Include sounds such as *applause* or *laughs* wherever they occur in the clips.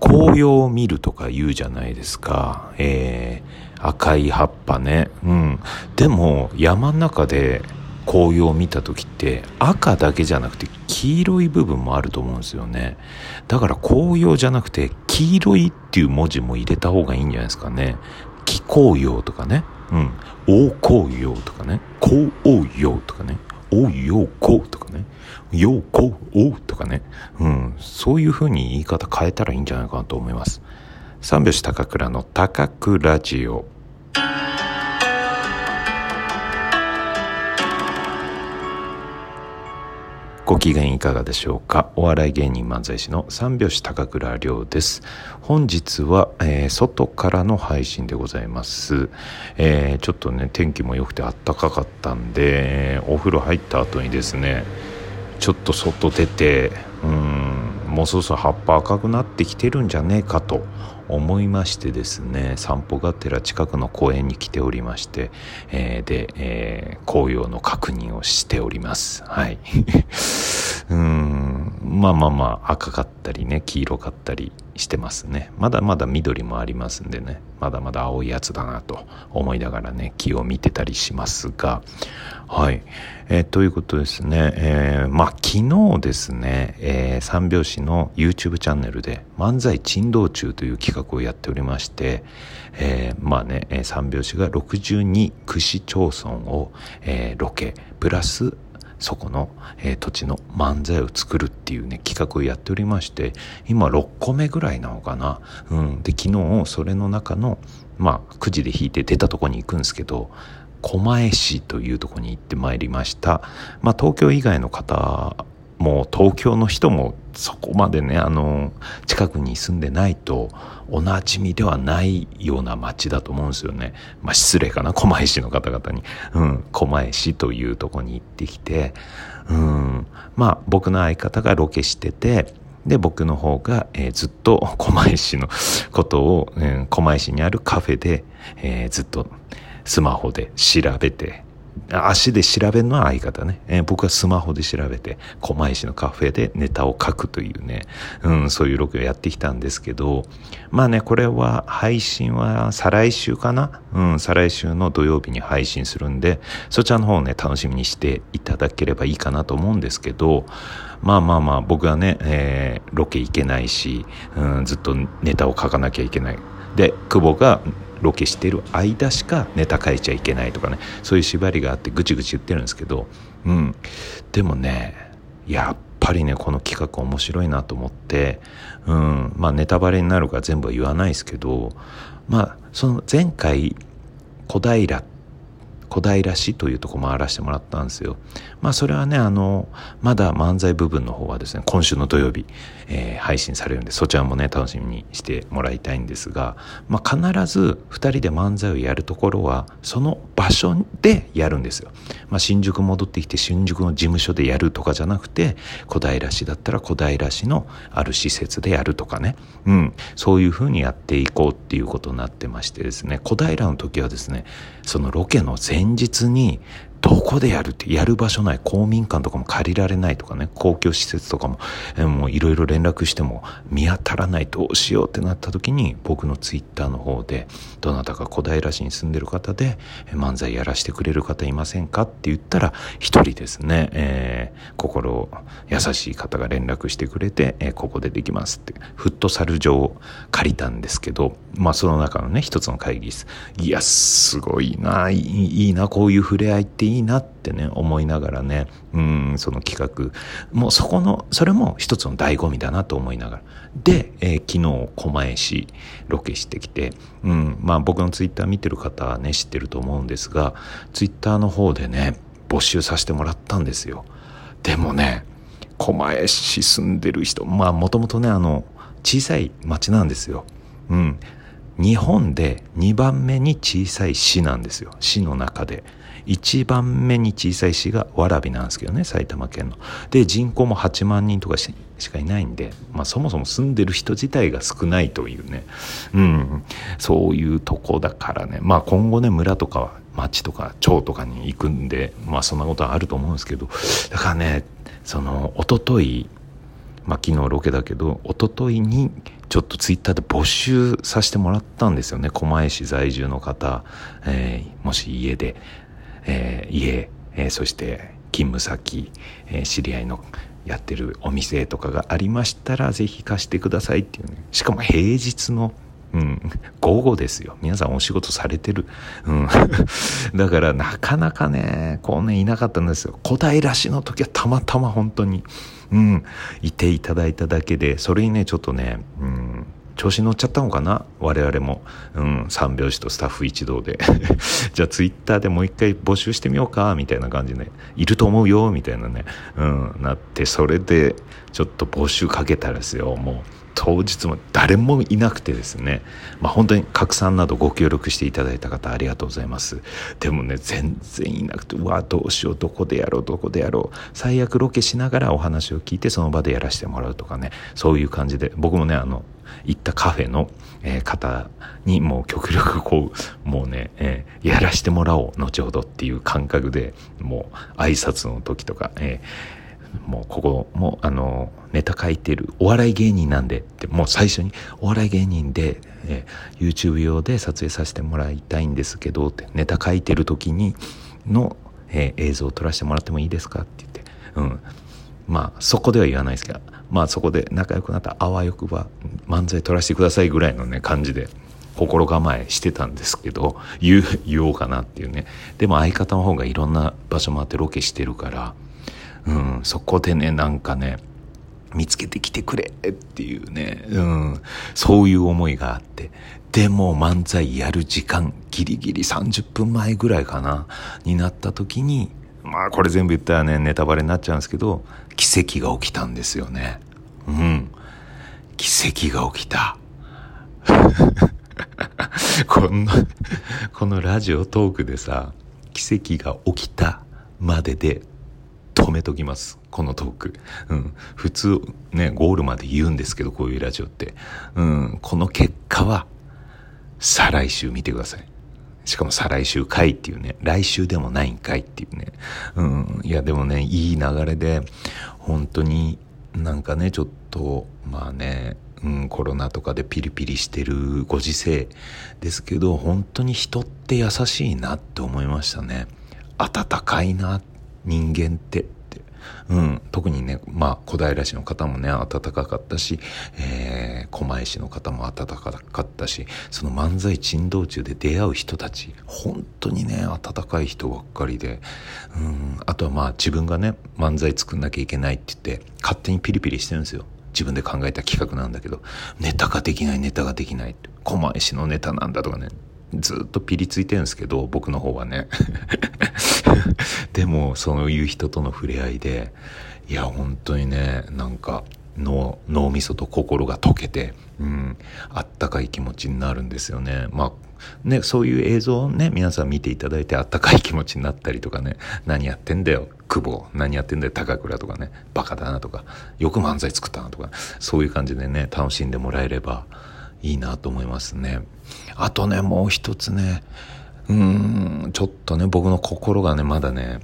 紅葉を見るとか言うじゃないですか。えー、赤い葉っぱね。うん。でも、山の中で紅葉を見た時って赤だけじゃなくて黄色い部分もあると思うんですよね。だから紅葉じゃなくて黄色いっていう文字も入れた方がいいんじゃないですかね。気紅葉とかね。うん。大紅葉とかね。紅葉とかね。おうよこうとかね。ようこうおうとかね。うん。そういう風に言い方変えたらいいんじゃないかなと思います。三拍子高倉の高倉ジオ。ご機嫌いかがでしょうか？お笑い芸人漫才師の三拍子高倉涼です。本日は、えー、外からの配信でございます、えー、ちょっとね天気も良くてあったかかったんでお風呂入った後にですねちょっと外出てうんもうそろそろ葉っぱ赤くなってきてるんじゃねえかと思いましてですね散歩がてら近くの公園に来ておりまして、えー、で、えー、紅葉の確認をしております。はい。*laughs* うん。まあまあまあ赤かったりね黄色かったり。してますね。まだまだ緑もありますんでね。まだまだ青いやつだなと思いながらね木を見てたりしますが。はい、えー、ということですね、えー、まあ昨日ですね、えー、三拍子の YouTube チャンネルで漫才珍道中という企画をやっておりまして、えー、まあね三拍子が62区市町村を、えー、ロケプラスそこの、えー、土地の漫才を作るっていうね、企画をやっておりまして、今6個目ぐらいなのかな。うん。で、昨日、それの中の、まあ、くじで引いて出たとこに行くんですけど、狛江市というとこに行ってまいりました。まあ、東京以外の方もう東京の人もそこまでねあの近くに住んでないとおなじみではないような街だと思うんですよね。まあ失礼かな狛江市の方々に。うん、狛江市というとこに行ってきて、うん、まあ僕の相方がロケしてて、で、僕の方が、えー、ずっと *laughs* 狛江市のことを、うん、狛江市にあるカフェで、えー、ずっとスマホで調べて、足で調べるのは相方ね。えー、僕はスマホで調べて、狛江市のカフェでネタを書くというね、うん、そういうロケをやってきたんですけど、まあね、これは配信は再来週かな？うん、再来週の土曜日に配信するんで、そちらの方をね、楽しみにしていただければいいかなと思うんですけど、まあまあまあ、僕はね、えー、ロケ行けないし、うん、ずっとネタを書かなきゃいけない。で、久保がロケしてる間しかネタ書いちゃいけないとかね。そういう縛りがあってぐちぐち言ってるんですけど。うん。でもねやっぱりねこの企画面白いなと思って。うん。まあネタバレになるから全部は言わないですけど。まあその前回小平って小平市というとこ回らせてもらったんですよ。まあそれはね、あの、まだ漫才部分の方はですね、今週の土曜日、えー、配信されるんで、そちらもね、楽しみにしてもらいたいんですが、まあ必ず二人で漫才をやるところは、その場所でやるんですよ。まあ新宿戻ってきて新宿の事務所でやるとかじゃなくて、小平市だったら小平市のある施設でやるとかね、うん、そういうふうにやっていこうっていうことになってましてですね、小平の時はですね、そのロケの前現実にどこでやるってやる場所ない公民館とかも借りられないとかね公共施設とかももういろいろ連絡しても見当たらないどうしようってなった時に僕のツイッターの方でどなたか小平市に住んでる方で漫才やらしてくれる方いませんかって言ったら一人ですね、えー、心優しい方が連絡してくれて、えー、ここでできますってフットサル場を借りたんですけどまあその中のね一つの会議室。いやすごいないいいなこういう触れ合いっていいいいなってね思いながらねうんその企画。もうそこのそれも一つの醍醐味だなと思いながら。で、えー、昨日狛江市ロケしてきて、うんまあ、僕のツイッター見てる方はね知ってると思うんですがツイッターの方でね募集させてもらったんですよ。でもね狛江市住んでる人まあもともとねあの小さい町なんですよ。うん。日本で2番目に小さい市なんですよ。市の中で。1番目に小さい市が蕨なんですけどね埼玉県の。で人口も8万人とかしかいないんで、まあ、そもそも住んでる人自体が少ないというね、うん、そういうとこだからね、まあ、今後ね村とかは町とか町とかに行くんで、まあ、そんなことはあると思うんですけど。だからねその一昨日まあ、昨日ロケだけど一昨日にちょっとツイッターで募集させてもらったんですよね狛江市在住の方、えー、もし家で、えー、家、えー、そして勤務先、えー、知り合いのやってるお店とかがありましたらぜひ貸してくださいっていうねしかも平日のうん、午後ですよ。皆さんお仕事されてる。うん。*laughs* だからなかなかね、こうね、いなかったんですよ。小平市の時はたまたま本当に、うん、いていただいただけで、それにね、ちょっとね、うん、調子乗っちゃったのかな？我々も。うん、三拍子とスタッフ一同で。*laughs* じゃあツイッターでもう一回募集してみようか、みたいな感じで、いると思うよ、みたいなね、うん、なって、それでちょっと募集かけたらですよ、もう。当日も誰もいなくてですね、まあ、本当に拡散などご協力していただいた方ありがとうございます。でもね全然いなくてうわどうしよう。どこでやろう。どこでやろう。最悪ロケしながらお話を聞いてその場でやらせてもらうとかね。そういう感じで。僕もねあの行ったカフェの、えー、方にもう極力こうもうね、えー、やらしてもらおう後ほどっていう感覚でもう挨拶の時とか、えーもうここもあのネタ書いてるお笑い芸人なんでってもう最初にお笑い芸人で、え、YouTube 用で撮影させてもらいたいんですけどってネタ書いてる時にの、え、映像を撮らせてもらってもいいですかって言って、うん、まあそこでは言わないですけどまあそこで仲良くなったあわよくば漫才撮らせてくださいぐらいのね感じで心構えしてたんですけど言言おうかなっていうね。でも相方の方がいろんな場所回ってロケしてるからうん、そこでねなんかね見つけてきてくれっていうね、うん、そういう思いがあって。でも漫才やる時間ギリギリ30分前ぐらいかなになった時にまあこれ全部言ったらねネタバレになっちゃうんですけど奇跡が起きたんですよね。うん。奇跡が起きた。*laughs* このこのラジオトークでさ奇跡が起きたまでで止めときます。このトーク、うん、普通ねゴールまで言うんですけどこういうラジオって、うん、この結果は再来週見てください。しかも再来週回っていうね。来週でもないんかいっていうね、うん、いやでもねいい流れで本当になんかねちょっとまあねうん、コロナとかでピリピリしてるご時世ですけど本当に人って優しいなって思いましたね。温かいな人間って、うん、特にね、まあ、小平市の方もね、暖かかったし、えー、狛江市の方も暖かかったし、その漫才珍道中で出会う人たち、本当にね、温かい人ばっかりで、うん、あとはまあ、自分がね、漫才作んなきゃいけないって言って、勝手にピリピリしてるんですよ。自分で考えた企画なんだけど、ネタができない、ネタができないって。狛江市のネタなんだとかね、ずっとピリついてるんですけど、僕の方はね。*laughs* でも、そういう人との触れ合いで、いや、本当にね、なんか、脳、脳みそと心が溶けて、うん、あったかい気持ちになるんですよね。まあ、ね、そういう映像をね、皆さん見ていただいてあったかい気持ちになったりとかね、何やってんだよ、久保、何やってんだよ、高倉とかね、バカだなとか、よく漫才作ったなとか、そういう感じでね、楽しんでもらえればいいなと思いますね。あとね、もう一つね、うん、ちょっとね、僕の心がね、まだね、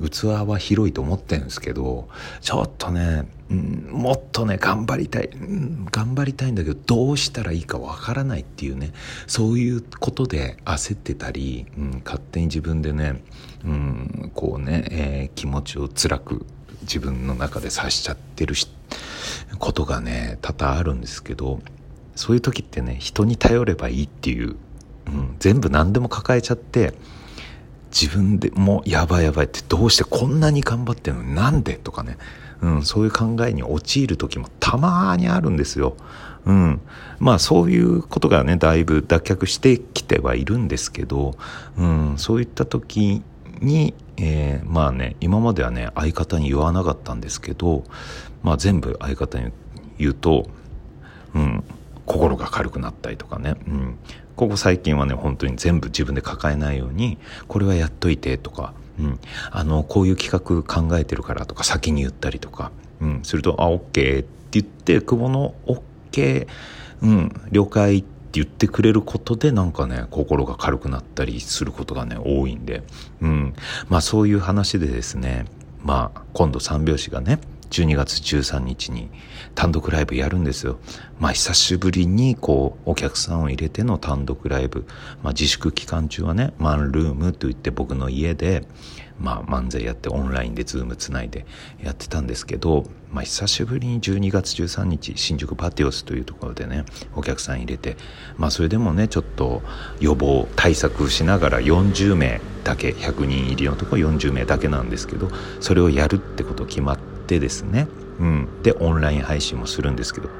うん、器は広いと思ってるんですけど、ちょっとね、うん、もっとね、頑張りたい、うん、頑張りたいんだけど、どうしたらいいかわからないっていうね、そういうことで焦ってたり、うん、勝手に自分でね、うん、こうね、えー、気持ちを辛く自分の中で察しちゃってるし、ことがね、多々あるんですけど、そういう時ってね、人に頼ればいいっていううん、全部何でも抱えちゃって自分でもうやばいやばいってどうしてこんなに頑張ってんのになんでとかね、うん、そういう考えに陥る時もたまにあるんですよ。うん、まあそういうことがねだいぶ脱却してきてはいるんですけど、うん、そういった時に、えー、まあね今まではね相方に言わなかったんですけど、まあ、全部相方に言うと、うん、心が軽くなったりとかね、うん、ここ最近はね本当に全部自分で抱えないようにこれはやっといてとか、うん、あのこういう企画考えてるからとか先に言ったりとか、うん、すると「あ OK」って言って久保の OK、うん、了解って言ってくれることでなんかね心が軽くなったりすることがね多いんで、うん、まあそういう話でですねまあ今度三拍子がね12月13日に単独ライブやるんですよ。まあ久しぶりにこうお客さんを入れての単独ライブ。まあ自粛期間中はね、マンルームといって僕の家で、まあ漫才やってオンラインで Zoom つないでやってたんですけど、まあ久しぶりに12月13日新宿パティオスというところでね、お客さん入れて、まあそれでもね、ちょっと予防対策しながら40名だけ、100人入りのところ40名だけなんですけど、それをやるってこと決まって、ってですね、うん、でオンライン配信もするんですけど、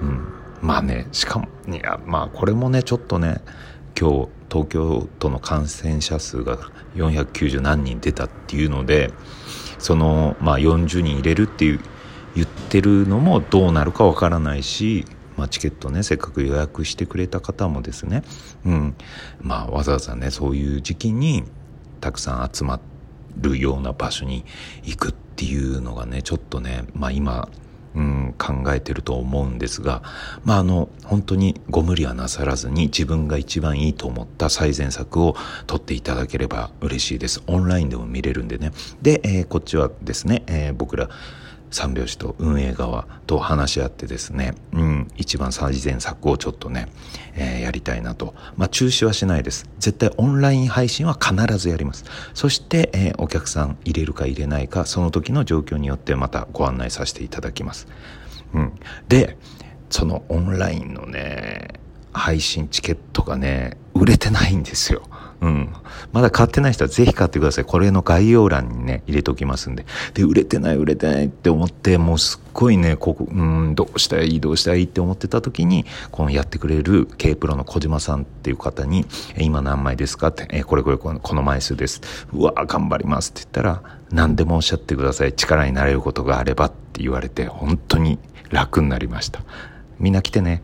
うん、まあねしかもいやまあこれもねちょっとね今日東京都の感染者数が490何人出たっていうのでそのまあ40人入れるっていう言ってるのもどうなるかわからないし、まあ、チケットねせっかく予約してくれた方もですね、うん。まあ、わざわざねそういう時期にたくさん集まってるような場所に行くっていうのがねちょっとね、まあ、今、うん、考えてると思うんですが、まあ、あの本当にご無理はなさらずに自分が一番いいと思った最善策を取っていただければ嬉しいです。オンラインでも見れるんでね。で、えー、こっちはですね、えー、僕ら三拍子と運営側と話し合ってですね、うん、一番最善策をちょっとね、えー、やりたいなと。まあ、中止はしないです。絶対オンライン配信は必ずやります。そして、えー、お客さん入れるか入れないか、その時の状況によってまたご案内させていただきます。うん。で、そのオンラインのね、配信チケットがね、売れてないんですよ。うん。まだ買ってない人はぜひ買ってください。これの概要欄にね、入れておきますんで。で、売れてない、売れてないって思って、もうすっごいね、ここ、うん、どうしたらいい、どうしたらいいって思ってた時に、このやってくれる K プロの小島さんっていう方に、今何枚ですかって、え、これこれこの枚数です。うわ頑張りますって言ったら、何でもおっしゃってください。力になれることがあればって言われて、本当に楽になりました。みんな来てね。